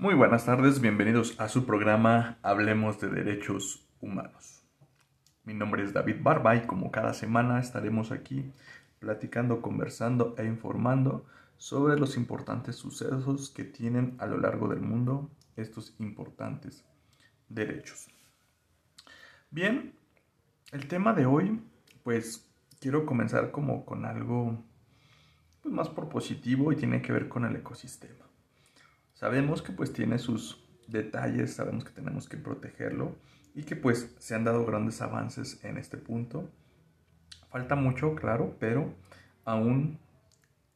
Muy buenas tardes, bienvenidos a su programa Hablemos de Derechos Humanos. Mi nombre es David Barba y como cada semana estaremos aquí platicando, conversando e informando sobre los importantes sucesos que tienen a lo largo del mundo estos importantes derechos. Bien, el tema de hoy, pues quiero comenzar como con algo pues, más propositivo y tiene que ver con el ecosistema. Sabemos que pues tiene sus detalles, sabemos que tenemos que protegerlo y que pues se han dado grandes avances en este punto. Falta mucho, claro, pero aún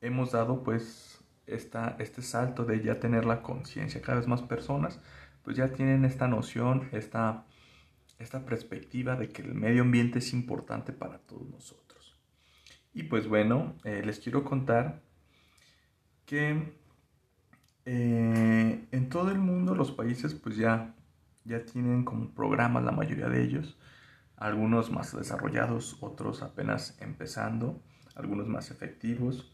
hemos dado pues esta, este salto de ya tener la conciencia. Cada vez más personas pues ya tienen esta noción, esta, esta perspectiva de que el medio ambiente es importante para todos nosotros. Y pues bueno, eh, les quiero contar que eh, en todo el mundo los países pues ya, ya tienen como programas, la mayoría de ellos, algunos más desarrollados, otros apenas empezando, algunos más efectivos,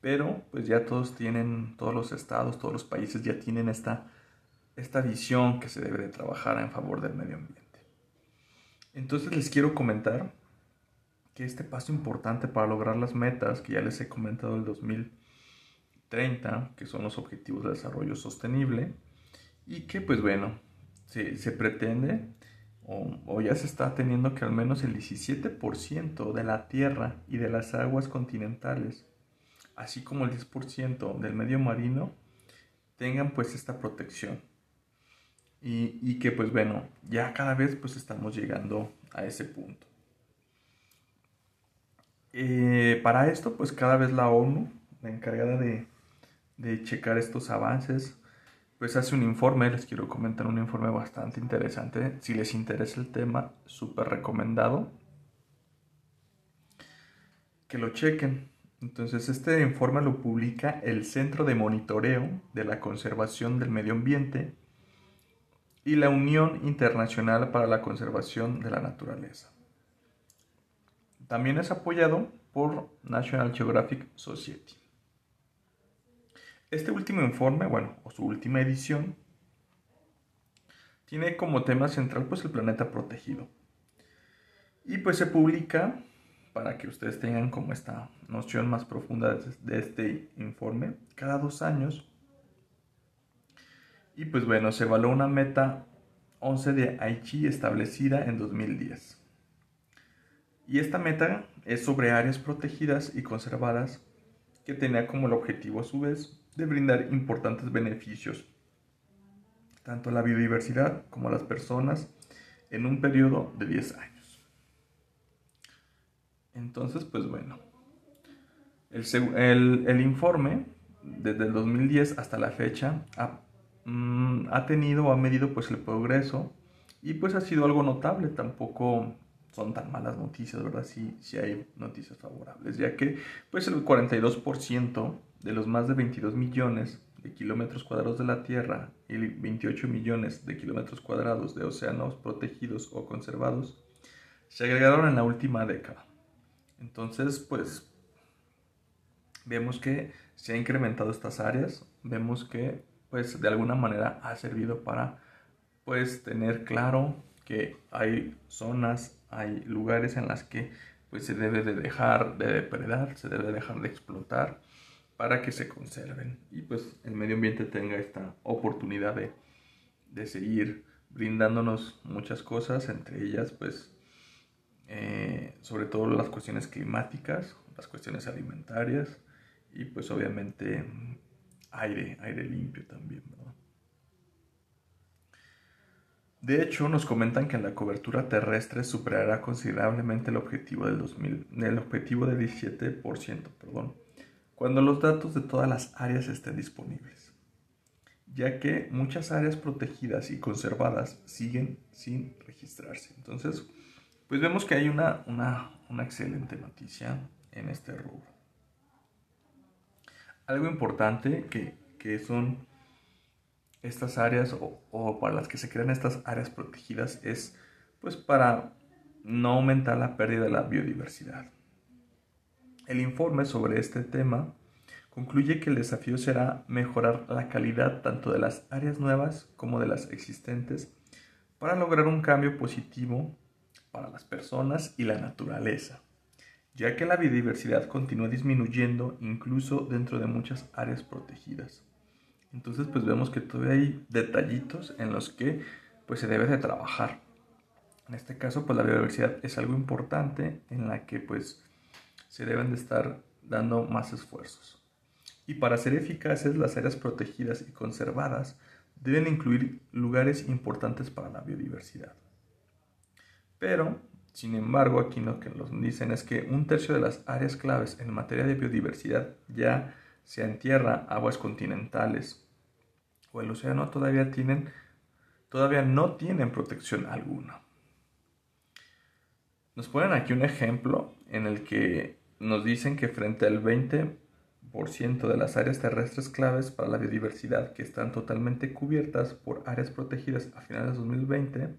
pero pues ya todos tienen, todos los estados, todos los países ya tienen esta, esta visión que se debe de trabajar en favor del medio ambiente. Entonces les quiero comentar que este paso importante para lograr las metas que ya les he comentado el 2000 30, que son los Objetivos de Desarrollo Sostenible, y que pues bueno, se, se pretende o, ya se está teniendo que al menos el 17% de la tierra y de las aguas continentales, así como el 10% del medio marino, tengan pues esta protección. Y, y, que pues bueno, ya cada vez pues estamos llegando a ese punto. Eh, para esto pues cada vez la ONU, la encargada de, de checar estos avances, pues hace un informe, les quiero comentar un informe bastante interesante. Si les interesa el tema, súper recomendado que lo chequen. Entonces, este informe lo publica el Centro de Monitoreo de la Conservación del Medio Ambiente y la Unión Internacional para la Conservación de la Naturaleza. También es apoyado por National Geographic Society. Este último informe, bueno, o su última edición, tiene como tema central pues el planeta protegido. Y pues se publica para que ustedes tengan como esta noción más profunda de este informe cada dos años. Y pues bueno, se evaluó una meta 11 de Aichi establecida en 2010. Y esta meta es sobre áreas protegidas y conservadas que tenía como el objetivo a su vez de brindar importantes beneficios tanto a la biodiversidad como a las personas en un periodo de 10 años. Entonces, pues bueno, el, el, informe desde el 2010 hasta la fecha ha, mm, ha tenido o ha medido pues el progreso y pues ha sido algo notable, tampoco son tan malas noticias, ¿verdad? Sí, sí hay noticias favorables, ya que pues el 42% de los más de 22 millones de kilómetros cuadrados de la Tierra y 28 millones de kilómetros cuadrados de océanos protegidos o conservados se agregaron en la última década. Entonces, pues, vemos que se ha incrementado estas áreas, vemos que, pues, de alguna manera ha servido para, pues, tener claro que hay zonas, hay lugares en las que, pues, se debe de dejar de depredar, se debe dejar de explotar, para que se conserven y pues el medio ambiente tenga esta oportunidad de, de seguir brindándonos muchas cosas, entre ellas pues eh, sobre todo las cuestiones climáticas, las cuestiones alimentarias y pues obviamente aire, aire limpio también. De hecho, nos comentan que la cobertura terrestre superará considerablemente el objetivo del 2000, el objetivo del 17%, perdón, cuando los datos de todas las áreas estén disponibles, ya que muchas áreas protegidas y conservadas siguen sin registrarse. Entonces, pues vemos que hay una, una, excelente noticia en este rubro. Algo importante que, que son estas áreas o, o, para las que se crean estas áreas protegidas es pues para no aumentar la pérdida de la biodiversidad. El informe sobre este tema concluye que el desafío será mejorar la calidad tanto de las áreas nuevas como de las existentes para lograr un cambio positivo para las personas y la naturaleza, ya que la biodiversidad continúa disminuyendo incluso dentro de muchas áreas protegidas. Entonces pues vemos que todavía hay detallitos en los que pues se debe de trabajar. En este caso pues la biodiversidad es algo importante en la que pues se deben de estar dando más esfuerzos. Y para ser eficaces las áreas protegidas y conservadas deben incluir lugares importantes para la biodiversidad. Pero, sin embargo, aquí lo que nos dicen es que un tercio de las áreas claves en materia de biodiversidad, ya sea en tierra, aguas continentales o el océano, todavía, tienen, todavía no tienen protección alguna. Nos ponen aquí un ejemplo en el que nos dicen que frente al 20 de las áreas terrestres claves para la biodiversidad que están totalmente cubiertas por áreas protegidas a finales de 2020,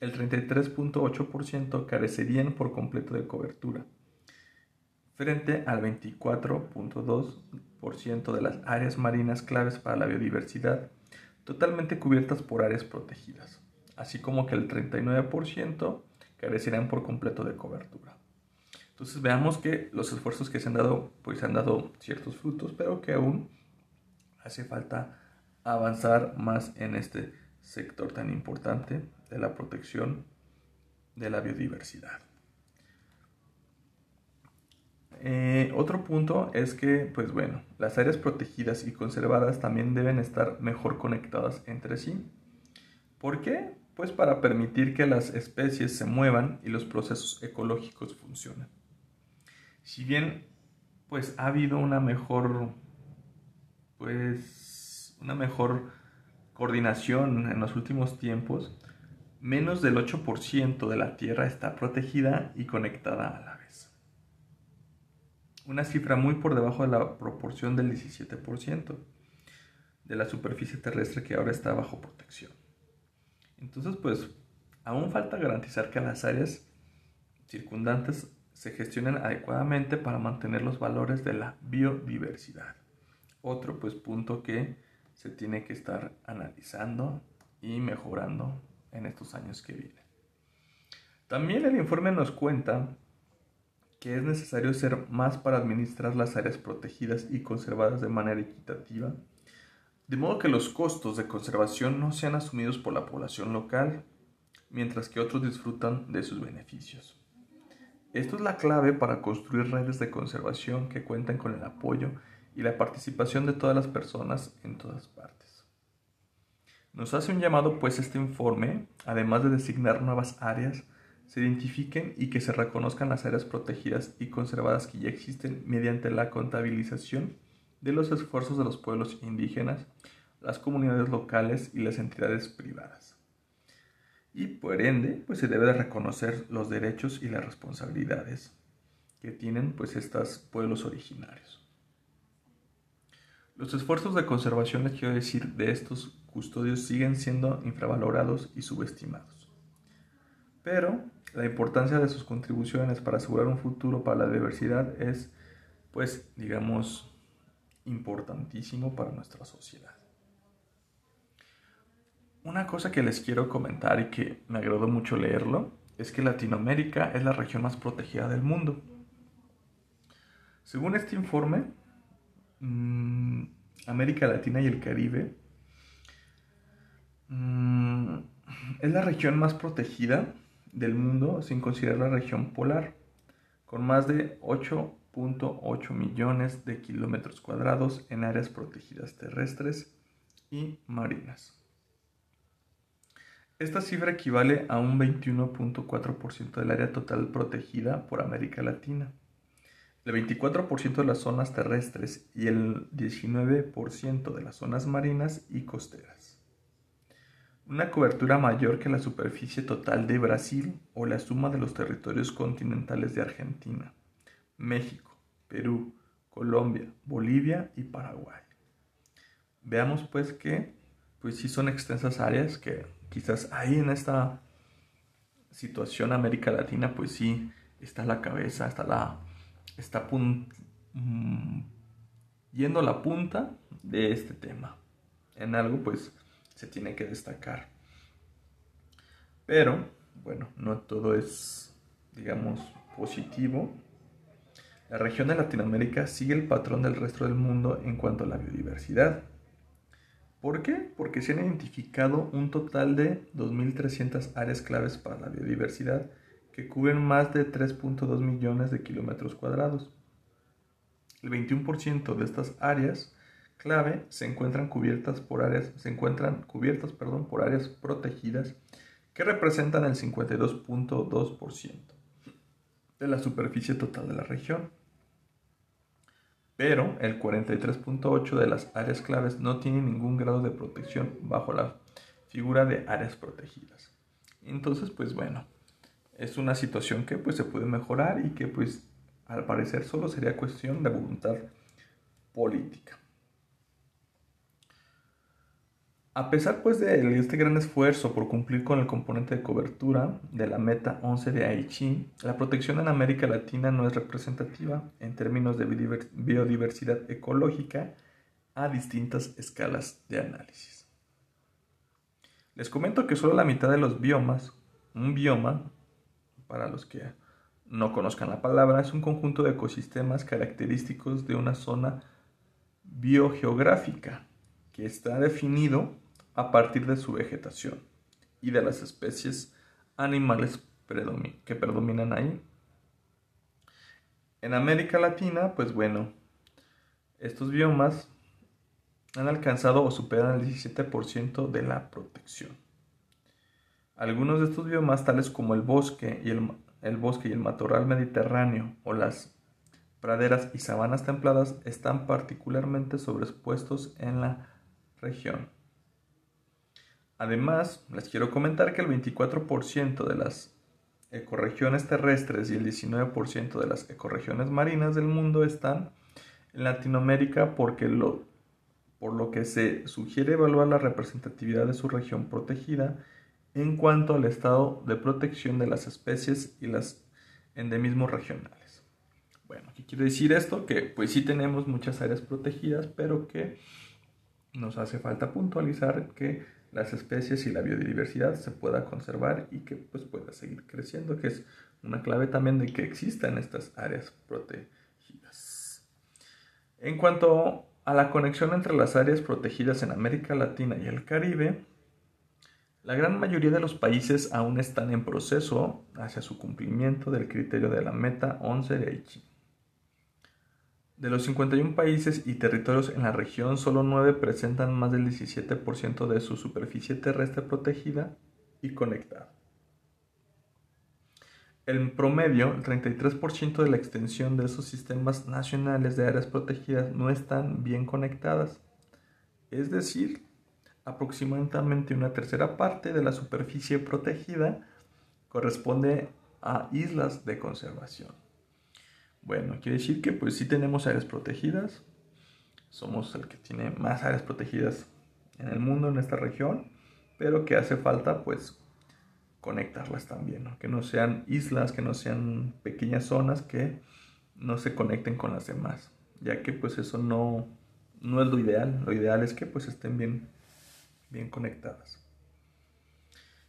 el 33.8% carecerían por completo de cobertura, frente al 24.2% de las áreas marinas claves para la biodiversidad totalmente cubiertas por áreas protegidas, así como que el 39% carecerían por completo de cobertura. Entonces veamos que los esfuerzos que se han dado, pues han dado ciertos frutos, pero que aún hace falta avanzar más en este sector tan importante de la protección de la biodiversidad. Eh, otro punto es que, pues bueno, las áreas protegidas y conservadas también deben estar mejor conectadas entre sí. ¿Por qué? Pues para permitir que las especies se muevan y los procesos ecológicos funcionen si bien pues ha habido una mejor pues una mejor coordinación en los últimos tiempos, menos del 8% de la Tierra está protegida y conectada a la vez. Una cifra muy por debajo de la proporción del 17% de la superficie terrestre que ahora está bajo protección. Entonces, pues, aún falta garantizar que las áreas circundantes se gestionen adecuadamente para mantener los valores de la biodiversidad. Otro pues punto que se tiene que estar analizando y mejorando en estos años que vienen. También el informe nos cuenta que es necesario ser más para administrar las áreas protegidas y conservadas de manera equitativa, de modo que los costos de conservación no sean asumidos por la población local, mientras que otros disfrutan de sus beneficios. Esto es la clave para construir redes de conservación que cuenten con el apoyo y la participación de todas las personas en todas partes. Nos hace un llamado pues este informe, además de designar nuevas áreas, se identifiquen y que se reconozcan las áreas protegidas y conservadas que ya existen mediante la contabilización de los esfuerzos de los pueblos indígenas, las comunidades locales y las entidades privadas y por ende pues se debe de reconocer los derechos y las responsabilidades que tienen pues estos pueblos originarios. Los esfuerzos de conservación, les quiero decir, de estos custodios siguen siendo infravalorados y subestimados. Pero la importancia de sus contribuciones para asegurar un futuro para la diversidad es, pues, digamos, importantísimo para nuestra sociedad. Una cosa que les quiero comentar y que me agradó mucho leerlo es que Latinoamérica es la región más protegida del mundo. Según este informe, mm, América Latina y el Caribe mm, es la región más protegida del mundo sin considerar la región polar, con más de 8.8 millones de kilómetros cuadrados en áreas protegidas terrestres y marinas. Esta cifra equivale a un 21.4% del área total protegida por América Latina, el 24% de las zonas terrestres y el 19% de las zonas marinas y costeras. Una cobertura mayor que la superficie total de Brasil o la suma de los territorios continentales de Argentina, México, Perú, Colombia, Bolivia y Paraguay. Veamos pues que pues sí son extensas áreas que quizás ahí en esta situación América Latina, pues sí, está la cabeza, está la, está mm, yendo a la punta de este tema. En algo pues se tiene que destacar. Pero, bueno, no todo es, digamos, positivo. La región de Latinoamérica sigue el patrón del resto del mundo en cuanto a la biodiversidad. ¿Por qué? Porque se han identificado un total de 2.300 áreas claves para la biodiversidad que cubren más de 3.2 millones de kilómetros cuadrados. El 21% de estas áreas clave se encuentran cubiertas por áreas, se encuentran cubiertas, perdón, por áreas protegidas que representan el 52.2% de la superficie total de la región. Pero el 43.8% de las áreas claves no tienen ningún grado de protección bajo la figura de áreas protegidas. Entonces, pues bueno, es una situación que pues se puede mejorar y que pues al parecer solo sería cuestión de voluntad política. A pesar pues de este gran esfuerzo por cumplir con el componente de cobertura de la meta 11 de Aichi, la protección en América Latina no es representativa en términos de biodiversidad ecológica a distintas escalas de análisis. Les comento que solo la mitad de los biomas, un bioma, para los que no conozcan la palabra, es un conjunto de ecosistemas característicos de una zona biogeográfica que está definido a partir de su vegetación y de las especies animales que predominan ahí. En América Latina, pues bueno, estos biomas han alcanzado o superan el 17% de la protección. Algunos de estos biomas, tales como el bosque y el, el bosque y el matorral mediterráneo o las praderas y sabanas templadas, están particularmente sobreexpuestos en la región. Además, les quiero comentar que el 24% de las ecorregiones terrestres y el 19% de las ecorregiones marinas del mundo están en Latinoamérica porque lo, por lo que se sugiere evaluar la representatividad de su región protegida en cuanto al estado de protección de las especies y los endemismos regionales. Bueno, ¿qué quiere decir esto? Que pues sí tenemos muchas áreas protegidas, pero que nos hace falta puntualizar que las especies y la biodiversidad se pueda conservar y que pues pueda seguir creciendo, que es una clave también de que existan estas áreas protegidas. En cuanto a la conexión entre las áreas protegidas en América Latina y el Caribe, la gran mayoría de los países aún están en proceso hacia su cumplimiento del criterio de la meta 11 de Aichi. De los 51 países y territorios en la región, solo 9 presentan más del 17% de su superficie terrestre protegida y conectada. En promedio, el 33% de la extensión de esos sistemas nacionales de áreas protegidas no están bien conectadas. Es decir, aproximadamente una tercera parte de la superficie protegida corresponde a islas de conservación. Bueno, quiere decir que pues sí tenemos áreas protegidas. Somos el que tiene más áreas protegidas en el mundo, en esta región, pero que hace falta pues conectarlas también, que no sean islas, que no sean pequeñas zonas que no se conecten con las demás, ya que pues eso no, no es lo ideal, lo ideal es que pues estén bien, bien conectadas.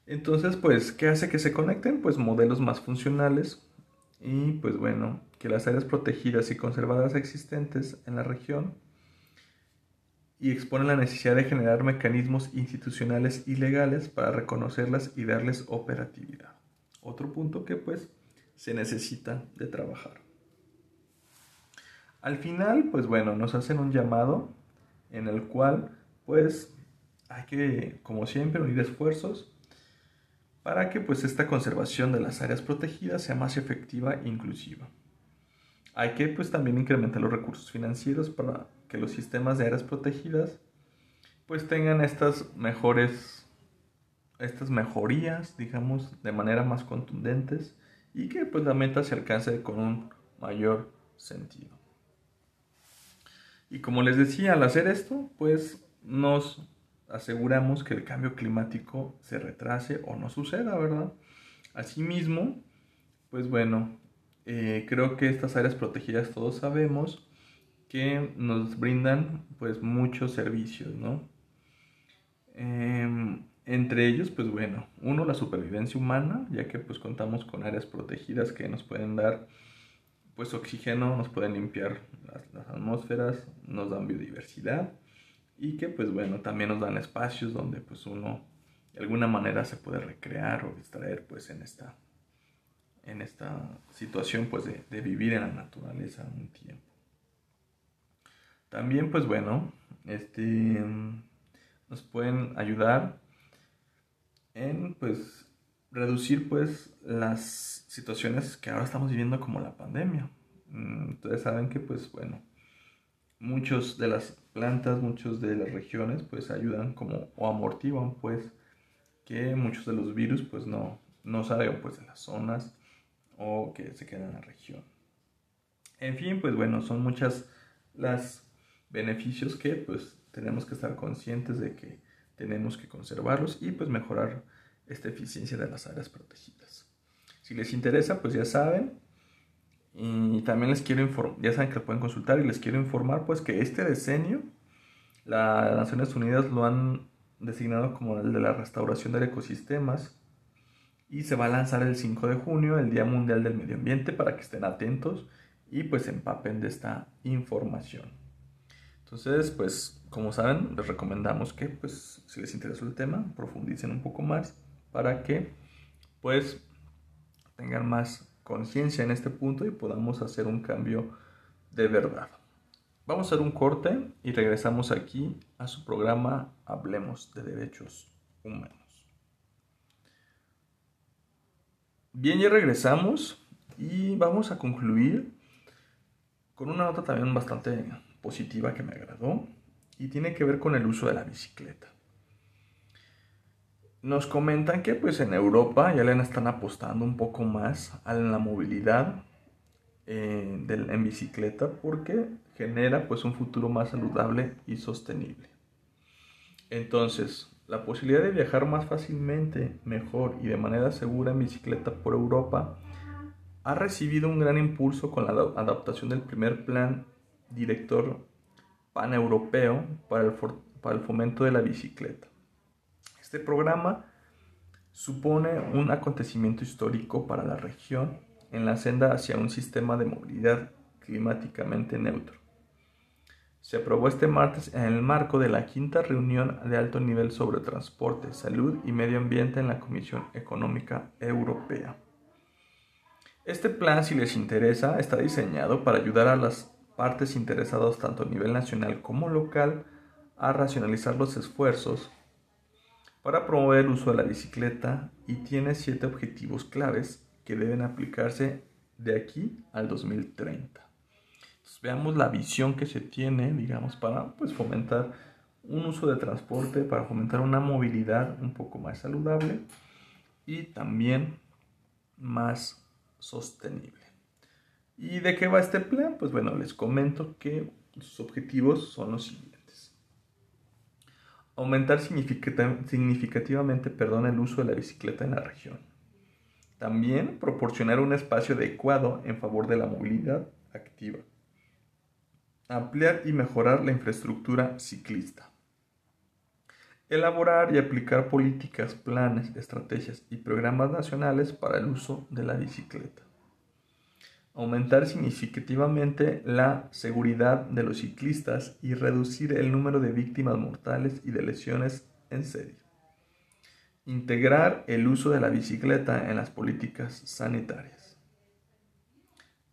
Entonces pues, ¿qué hace que se conecten? Pues modelos más funcionales y pues bueno, que las áreas protegidas y conservadas existentes en la región y expone la necesidad de generar mecanismos institucionales y legales para reconocerlas y darles operatividad. Otro punto que pues se necesita de trabajar. Al final, pues bueno, nos hacen un llamado en el cual pues hay que, como siempre, unir esfuerzos para que pues esta conservación de las áreas protegidas sea más efectiva e inclusiva. Hay que pues también incrementar los recursos financieros para que los sistemas de áreas protegidas pues tengan estas mejores estas mejorías, digamos, de manera más contundentes y que pues la meta se alcance con un mayor sentido. Y como les decía, al hacer esto, pues nos aseguramos que el cambio climático se retrase o no suceda, ¿verdad? Asimismo, pues bueno, eh, creo que estas áreas protegidas todos sabemos que nos brindan pues muchos servicios, ¿no? Em, entre ellos, pues bueno, uno, la supervivencia humana, ya que pues contamos con áreas protegidas que nos pueden dar pues oxígeno, nos pueden limpiar las, las atmósferas, nos dan biodiversidad y que pues bueno, también nos dan espacios donde pues uno de alguna manera se puede recrear o distraer pues en esta, en esta situación pues de, de vivir en la naturaleza un tiempo. También pues bueno, este, nos pueden ayudar en pues reducir pues las situaciones que ahora estamos viviendo como la pandemia. Mm, ustedes saben que pues bueno, muchos de las plantas, muchos de las regiones pues ayudan como o amortiguan pues que muchos de los virus pues no, no salgan pues de las zonas o que se queden en la región. En fin, pues bueno, son muchas las beneficios que pues tenemos que estar conscientes de que tenemos que conservarlos y pues mejorar esta eficiencia de las áreas protegidas. Si les interesa, pues ya saben. Y también les quiero informar, ya saben que lo pueden consultar y les quiero informar pues que este decenio las Naciones Unidas lo han designado como el de la restauración de ecosistemas y se va a lanzar el 5 de junio, el Día Mundial del Medio Ambiente, para que estén atentos y pues empapen de esta información. Entonces, pues como saben, les recomendamos que pues si les interesa el tema, profundicen un poco más para que pues tengan más conciencia en este punto y podamos hacer un cambio de verdad. Vamos a hacer un corte y regresamos aquí a su programa Hablemos de Derechos Humanos. Bien, ya regresamos y vamos a concluir con una nota también bastante positiva que me agradó y tiene que ver con el uso de la bicicleta. Nos comentan que pues en Europa ya le están apostando un poco más a la movilidad eh, en bicicleta porque genera pues un futuro más saludable y sostenible. Entonces, la posibilidad de viajar más fácilmente, mejor y de manera segura en bicicleta por Europa ha recibido un gran impulso con la adaptación del primer plan director paneuropeo para el, para el fomento de la bicicleta. Este programa supone un acontecimiento histórico para la región en la senda hacia un sistema de movilidad climáticamente neutro. Se aprobó este martes en el marco de la quinta reunión de alto nivel sobre transporte, salud y medio ambiente en la Comisión Económica Europea. Este plan, si les interesa, está diseñado para ayudar a las partes interesadas tanto a nivel nacional como local a racionalizar los esfuerzos para promover el uso de la bicicleta y tiene siete objetivos claves que deben aplicarse de aquí al 2030. veamos la visión que se tiene, digamos, para pues, fomentar un uso de transporte, para fomentar una movilidad un poco más saludable y también más sostenible. ¿Y de qué va este plan? Pues bueno, les comento que sus objetivos son los siguientes. Aumentar significativamente el uso de la bicicleta en la región. También proporcionar un espacio adecuado en favor de la movilidad activa. Ampliar y mejorar la infraestructura ciclista. Elaborar y aplicar políticas, planes, estrategias y programas nacionales para el uso de la bicicleta aumentar significativamente la seguridad de los ciclistas y reducir el número de víctimas mortales y de lesiones en serio. Integrar el uso de la bicicleta en las políticas sanitarias.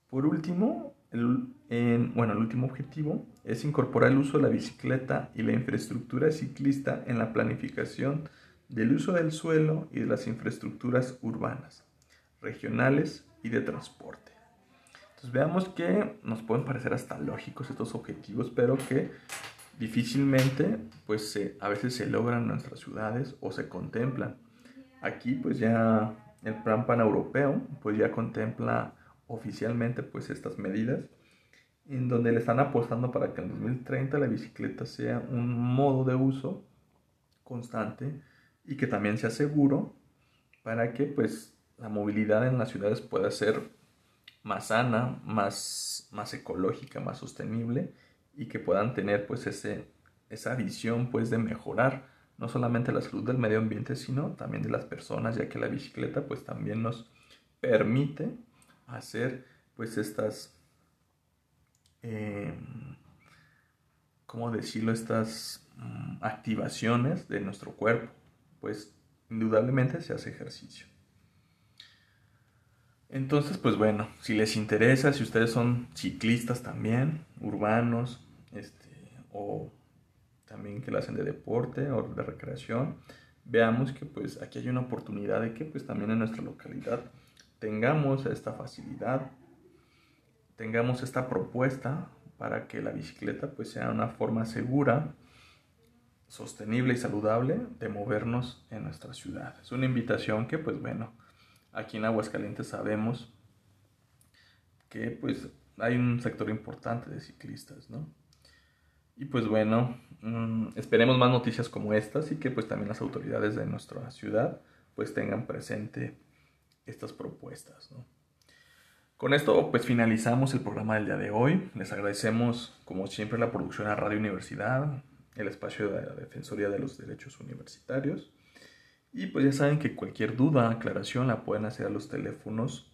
Por último, el, bueno, el último objetivo es incorporar el uso de la bicicleta y la infraestructura ciclista en la planificación del uso del suelo y de las infraestructuras urbanas, regionales y de transporte. Entonces veamos que nos pueden parecer hasta lógicos estos objetivos, pero que difícilmente pues a veces se logran en nuestras ciudades o se contemplan. Aquí pues ya el plan paneuropeo pues ya contempla oficialmente pues estas medidas en donde le están apostando para que en 2030 la bicicleta sea un modo de uso constante y que también sea seguro para que pues la movilidad en las ciudades pueda ser más sana, más, más ecológica, más sostenible y que puedan tener pues ese, esa visión pues de mejorar no solamente la salud del medio ambiente, sino también de las personas, ya que la bicicleta pues también nos permite hacer pues estas, eh, ¿cómo decirlo? Estas mm, activaciones de nuestro cuerpo, pues indudablemente se hace ejercicio. Entonces, pues bueno, si les interesa, si ustedes son ciclistas también, urbanos, este, o también que lo hacen de deporte o de recreación, veamos que pues aquí hay una oportunidad de que pues también en nuestra localidad tengamos esta facilidad, tengamos esta propuesta para que la bicicleta pues sea una forma segura, sostenible y saludable de movernos en nuestra ciudad. Es una invitación que pues bueno, aquí en Aguascalientes sabemos que pues hay un sector importante de ciclistas, ¿no? Y pues bueno, mm, esperemos más noticias como estas y que pues también las autoridades de nuestra ciudad pues tengan presente estas propuestas, ¿no? Con esto pues finalizamos el programa del día de hoy. Les agradecemos como siempre la producción a Radio Universidad, el espacio de la Defensoría de los Derechos Universitarios y pues ya saben que cualquier duda, aclaración la pueden hacer a los teléfonos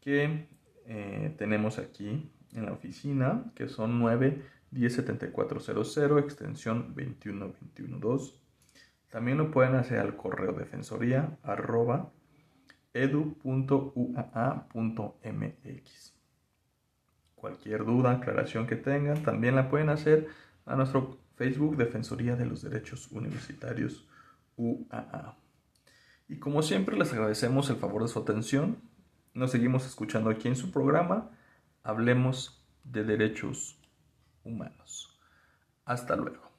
que eh, tenemos aquí en la oficina, que son 9 10 7400, extensión 21212. También lo pueden hacer al correo defensoría arroba edu.uaa.mx. Cualquier duda, aclaración que tengan, también la pueden hacer a nuestro Facebook Defensoría de los Derechos Universitarios UAA. Y como siempre les agradecemos el favor de su atención. Nos seguimos escuchando aquí en su programa. Hablemos de derechos humanos. Hasta luego.